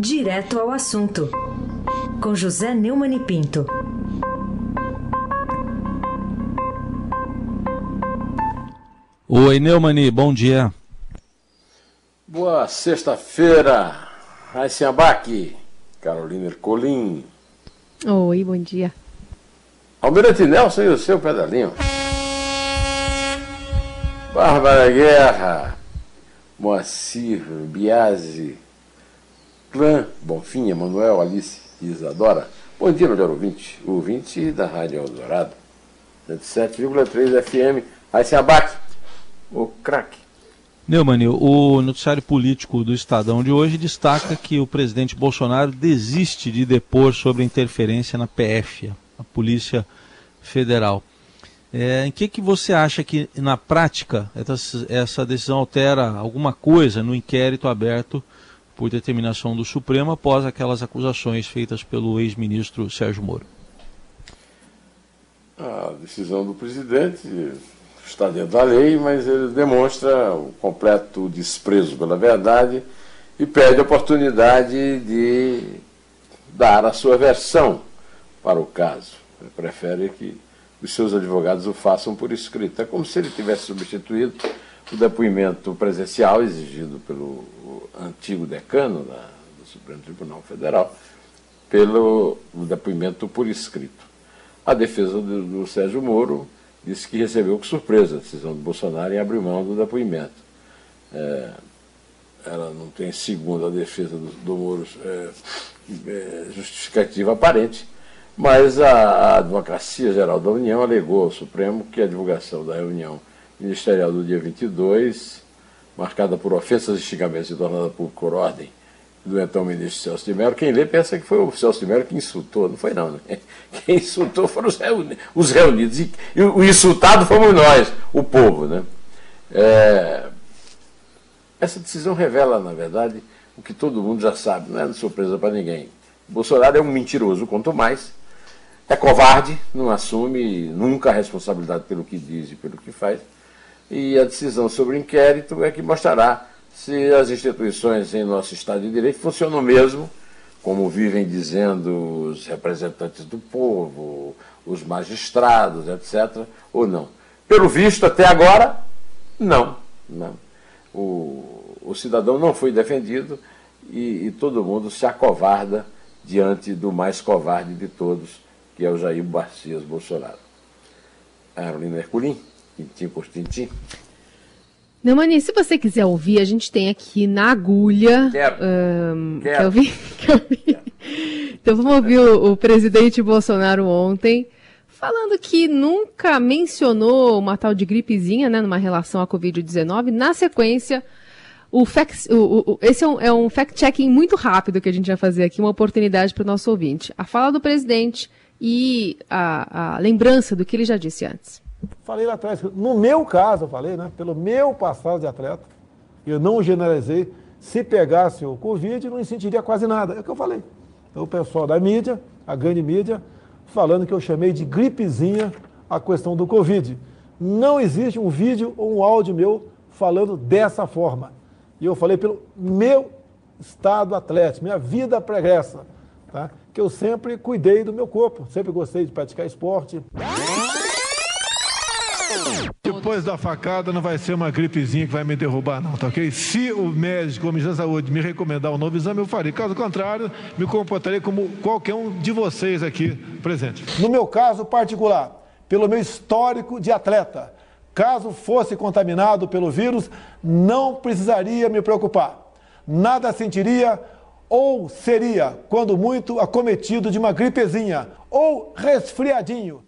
Direto ao assunto, com José Neumann e Pinto. Oi, Neumani, bom dia. Boa sexta-feira, Raíssa Abac, Carolina Ercolim. Oi, bom dia. Almirante Nelson e o seu pedalinho. Bárbara Guerra, Moacir, Biase, Clã, Bonfim, Emanuel, Alice e Isadora. Bom dia, melhor ouvinte. O ouvinte da Rádio Eldorado, 107,3 FM. Raíssa Abac, o craque. Neumann, o noticiário político do Estadão de hoje destaca que o presidente Bolsonaro desiste de depor sobre interferência na PF, a Polícia Federal. É, em que, que você acha que, na prática, essa, essa decisão altera alguma coisa no inquérito aberto por determinação do Supremo após aquelas acusações feitas pelo ex-ministro Sérgio Moro? A decisão do presidente está dentro da lei, mas ele demonstra o completo desprezo pela verdade e perde a oportunidade de dar a sua versão para o caso. Ele prefere que os seus advogados o façam por escrito. É como se ele tivesse substituído o depoimento presencial exigido pelo antigo decano da, do Supremo Tribunal Federal pelo depoimento por escrito. A defesa do, do Sérgio Moro disse que recebeu com surpresa a decisão do Bolsonaro em abrir mão do depoimento. É, ela não tem, segundo a defesa do, do Moro, é, é, justificativa aparente, mas a, a Advocacia Geral da União alegou ao Supremo que a divulgação da reunião ministerial do dia 22, marcada por ofensas e xingamentos e tornada pública por ordem do então ministro Celso de Mello, quem lê pensa que foi o Celso de Mello que insultou, não foi não, né? Quem insultou foram os, reuni os reunidos, e, o insultado fomos nós, o povo, né? É, essa decisão revela, na verdade, o que todo mundo já sabe, não é surpresa para ninguém. Bolsonaro é um mentiroso, quanto mais, é covarde, não assume nunca a responsabilidade pelo que diz e pelo que faz, e a decisão sobre o inquérito é que mostrará se as instituições em nosso Estado de Direito funcionam mesmo, como vivem dizendo os representantes do povo, os magistrados, etc., ou não. Pelo visto, até agora, não. não. O, o cidadão não foi defendido e, e todo mundo se acovarda diante do mais covarde de todos, que é o Jair Barcias Bolsonaro. Carolina Herculin, tintim por tintim. Não, Mani, se você quiser ouvir, a gente tem aqui na agulha. Quero. Um, Quero. Quer ouvir? Quer ouvir? Então vamos ouvir o, o, presidente Bolsonaro ontem falando que nunca mencionou uma tal de gripezinha, né, numa relação à Covid-19. Na sequência, o fact, o, o, esse é um, é um fact-checking muito rápido que a gente vai fazer aqui, uma oportunidade para o nosso ouvinte. A fala do presidente e a, a lembrança do que ele já disse antes. Falei lá atrás, no meu caso, eu falei, né? Pelo meu passado de atleta, eu não generalizei. Se pegasse o Covid, não sentiria quase nada. É o que eu falei. Então, o pessoal da mídia, a grande mídia, falando que eu chamei de gripezinha a questão do Covid. Não existe um vídeo ou um áudio meu falando dessa forma. E eu falei pelo meu estado atlético, minha vida pregressa, tá? que eu sempre cuidei do meu corpo, sempre gostei de praticar esporte. Depois da facada não vai ser uma gripezinha que vai me derrubar, não, tá ok? Se o médico ou o ministro da Saúde me recomendar um novo exame, eu farei. Caso contrário, me comportarei como qualquer um de vocês aqui presente. No meu caso particular, pelo meu histórico de atleta, caso fosse contaminado pelo vírus, não precisaria me preocupar. Nada sentiria ou seria, quando muito, acometido de uma gripezinha ou resfriadinho.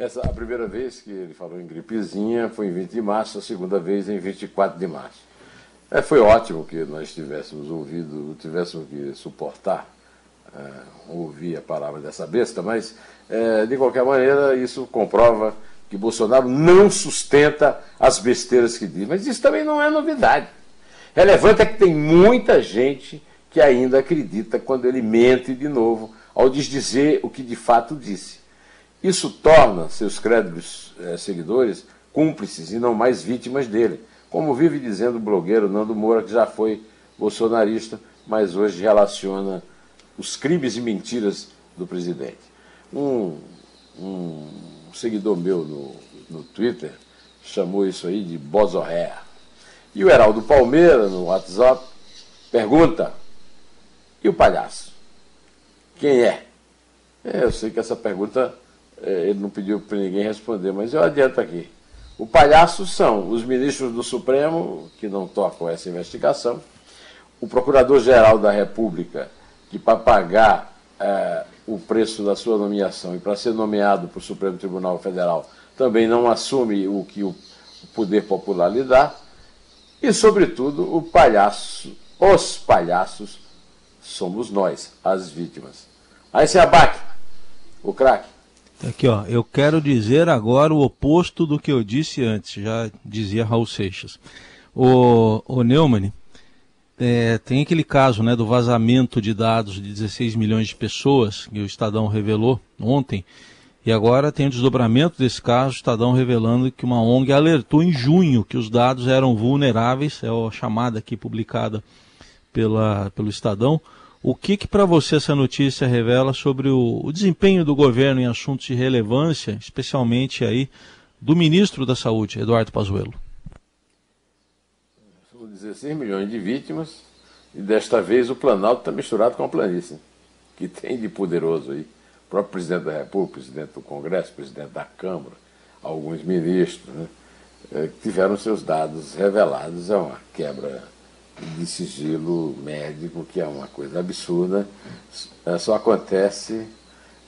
Essa, a primeira vez que ele falou em gripezinha foi em 20 de março, a segunda vez em 24 de março. É, foi ótimo que nós tivéssemos ouvido, tivéssemos que suportar é, ouvir a palavra dessa besta, mas é, de qualquer maneira isso comprova que Bolsonaro não sustenta as besteiras que diz. Mas isso também não é novidade. Relevante é que tem muita gente que ainda acredita quando ele mente de novo ao desdizer o que de fato disse. Isso torna seus créditos eh, seguidores cúmplices e não mais vítimas dele, como vive dizendo o blogueiro Nando Moura, que já foi bolsonarista, mas hoje relaciona os crimes e mentiras do presidente. Um, um seguidor meu no, no Twitter chamou isso aí de bozorré. E o Heraldo Palmeira, no WhatsApp, pergunta: e o palhaço? Quem é? é eu sei que essa pergunta ele não pediu para ninguém responder, mas eu adianto aqui. O palhaço são os ministros do Supremo, que não tocam essa investigação, o Procurador-Geral da República, que para pagar é, o preço da sua nomeação e para ser nomeado para o Supremo Tribunal Federal também não assume o que o poder popular lhe dá, e, sobretudo, o palhaço, os palhaços somos nós, as vítimas. Aí se abaque, o craque. Aqui, ó, eu quero dizer agora o oposto do que eu disse antes, já dizia Raul Seixas. O, o Neumann, é, tem aquele caso né, do vazamento de dados de 16 milhões de pessoas, que o Estadão revelou ontem, e agora tem o desdobramento desse caso, o Estadão revelando que uma ONG alertou em junho que os dados eram vulneráveis, é a chamada aqui publicada pela, pelo Estadão. O que, que para você essa notícia revela sobre o, o, desempenho do governo em assuntos de relevância, especialmente aí do ministro da Saúde, Eduardo Pazuello? São 16 milhões de vítimas e desta vez o Planalto está misturado com a planície, que tem de poderoso aí. O próprio presidente da República, presidente do Congresso, presidente da Câmara, alguns ministros, né, eh, tiveram seus dados revelados. É uma quebra de sigilo médico, que é uma coisa absurda, é, só acontece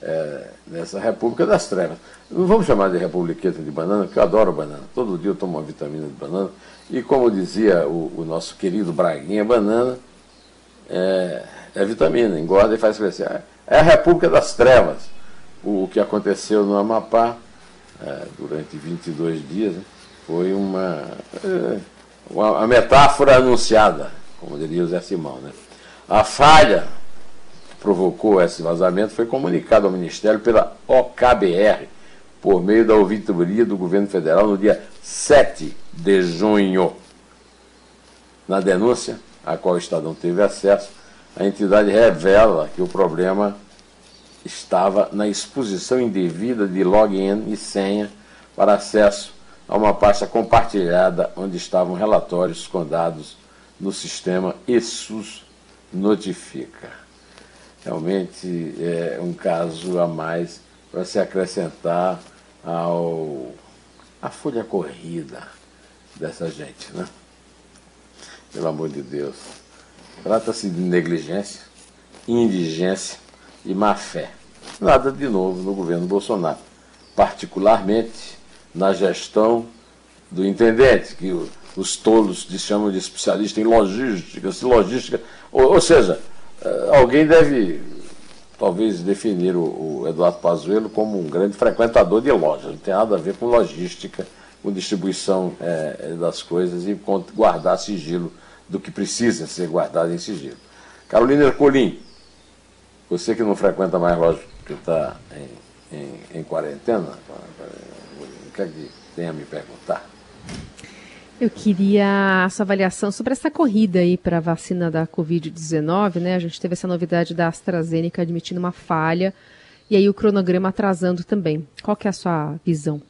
é, nessa República das Trevas. Não vamos chamar de Republiqueta de banana, porque eu adoro banana. Todo dia eu tomo uma vitamina de banana. E como dizia o, o nosso querido Braguinha, banana é, é, vitamina, engorda e faz crescer. É a República das Trevas. O, o que aconteceu no Amapá é, durante 22 dias né, foi uma a metáfora anunciada, como diria o Zé Simão. Né? A falha que provocou esse vazamento foi comunicada ao Ministério pela OKBR, por meio da ouvidoria do governo federal no dia 7 de junho. Na denúncia, a qual o Estadão teve acesso, a entidade revela que o problema estava na exposição indevida de login e senha para acesso a uma pasta compartilhada onde estavam relatórios com dados no sistema ESUS Notifica. Realmente é um caso a mais para se acrescentar ao a folha corrida dessa gente, né? Pelo amor de Deus. Trata-se de negligência, indigência e má fé. Nada de novo no governo Bolsonaro, particularmente na gestão do intendente, que os tolos chamam de especialista em logística, se logística, ou, ou, seja, eh, alguém deve talvez definir o, o Eduardo Pazuello como um grande frequentador de lojas, não tem nada a ver com logística, com distribuição é, das coisas e com guardar sigilo do que precisa ser guardado em sigilo. Carolina Ercolim, você que não frequenta mais loja, que está em, em, em quarentena, que que tem a me perguntar? Eu queria a sua avaliação sobre essa corrida aí para a vacina da Covid-19, né? A gente teve essa novidade da AstraZeneca admitindo uma falha e aí o cronograma atrasando também. Qual que é a sua visão?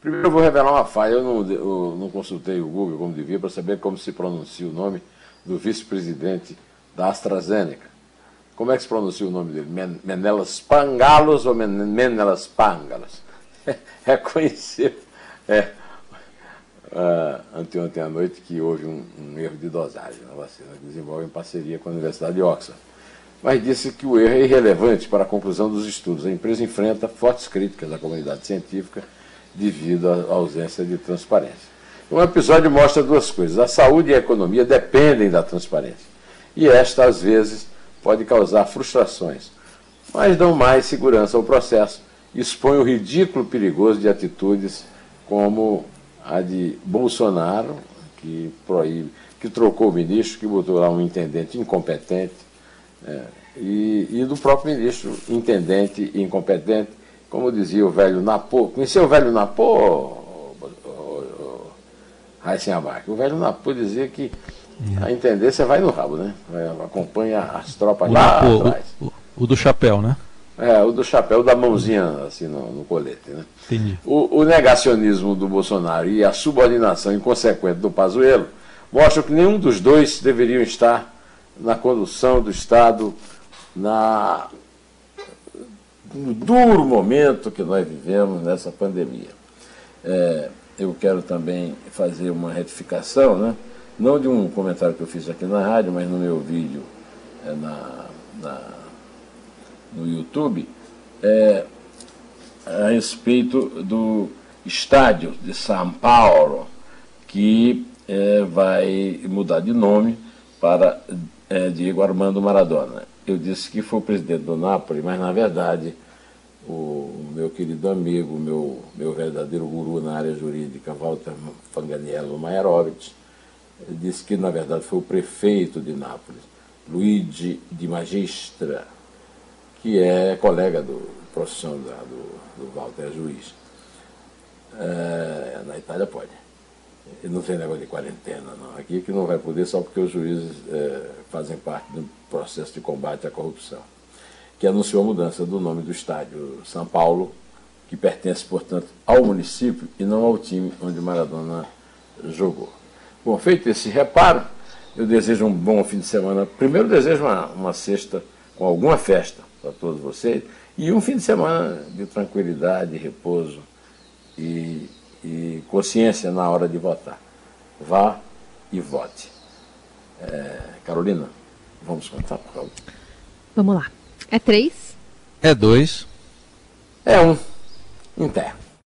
Primeiro eu vou revelar uma falha. Eu não, eu não consultei o Google como devia para saber como se pronuncia o nome do vice-presidente da AstraZeneca. Como é que se pronuncia o nome dele? Menelas Pangalos ou Menelas Pangalos? reconheceu é, uh, anteontem à noite que houve um, um, erro de dosagem na vacina que desenvolve em parceria com a Universidade de Oxford. Mas disse que o erro é irrelevante para a conclusão dos estudos. A empresa enfrenta fortes críticas da comunidade científica devido à ausência de transparência. Um episódio mostra duas coisas. A saúde e a economia dependem da transparência. E esta, às vezes, pode causar frustrações, mas dão mais segurança ao processo expõe o ridículo perigoso de atitudes como a de Bolsonaro, que proíbe, que trocou o ministro, que botou lá um intendente incompetente, é, e, e, do próprio ministro, intendente incompetente, como dizia o velho Napô. Conheceu o velho Napô, Raíssen Abac? O velho Napô dizia que A intendência vai no rabo, né? Acompanha as tropas O, lá o- atrás. o- o do chapéu, né? É, o do chapéu da mãozinha assim no, no colete, né? Entendi. O, o negacionismo do Bolsonaro e a subordinação inconsequente do Pazuello mostram que nenhum dos dois deveriam estar na condução do Estado na, no duro momento que nós vivemos nessa pandemia. É, eu quero também fazer uma retificação, né? não de um comentário que eu fiz aqui na rádio, mas no meu vídeo é, na, na- no YouTube, é, a respeito do estádio de São Paulo, que eh, vai mudar de nome para eh, Diego Armando Maradona. Eu disse que foi o presidente do Napoli, mas na verdade o meu querido amigo, meu, meu verdadeiro guru na área jurídica, Walter Fanganiello Maierovitch, disse que na verdade foi o prefeito de Nápoles, Luigi Di Magistra, que é colega do profissão da, do, do Walter é juiz. É, na Itália pode. E não tem negócio de quarentena, não. Aqui que não vai poder só porque os juízes é, fazem parte do processo de combate à corrupção. Que anunciou a mudança do nome do estádio São Paulo, que pertence, portanto, ao município e não ao time onde Maradona jogou. Bom, feito esse reparo, eu desejo um bom fim de semana. Primeiro, desejo uma, uma sexta com alguma festa para todos vocês e um fim de semana de tranquilidade, repouso e, e consciência na hora de votar. Vá e vote. É, Carolina, vamos contar por favor. Vamos lá. É três. É dois. É um. Em terra.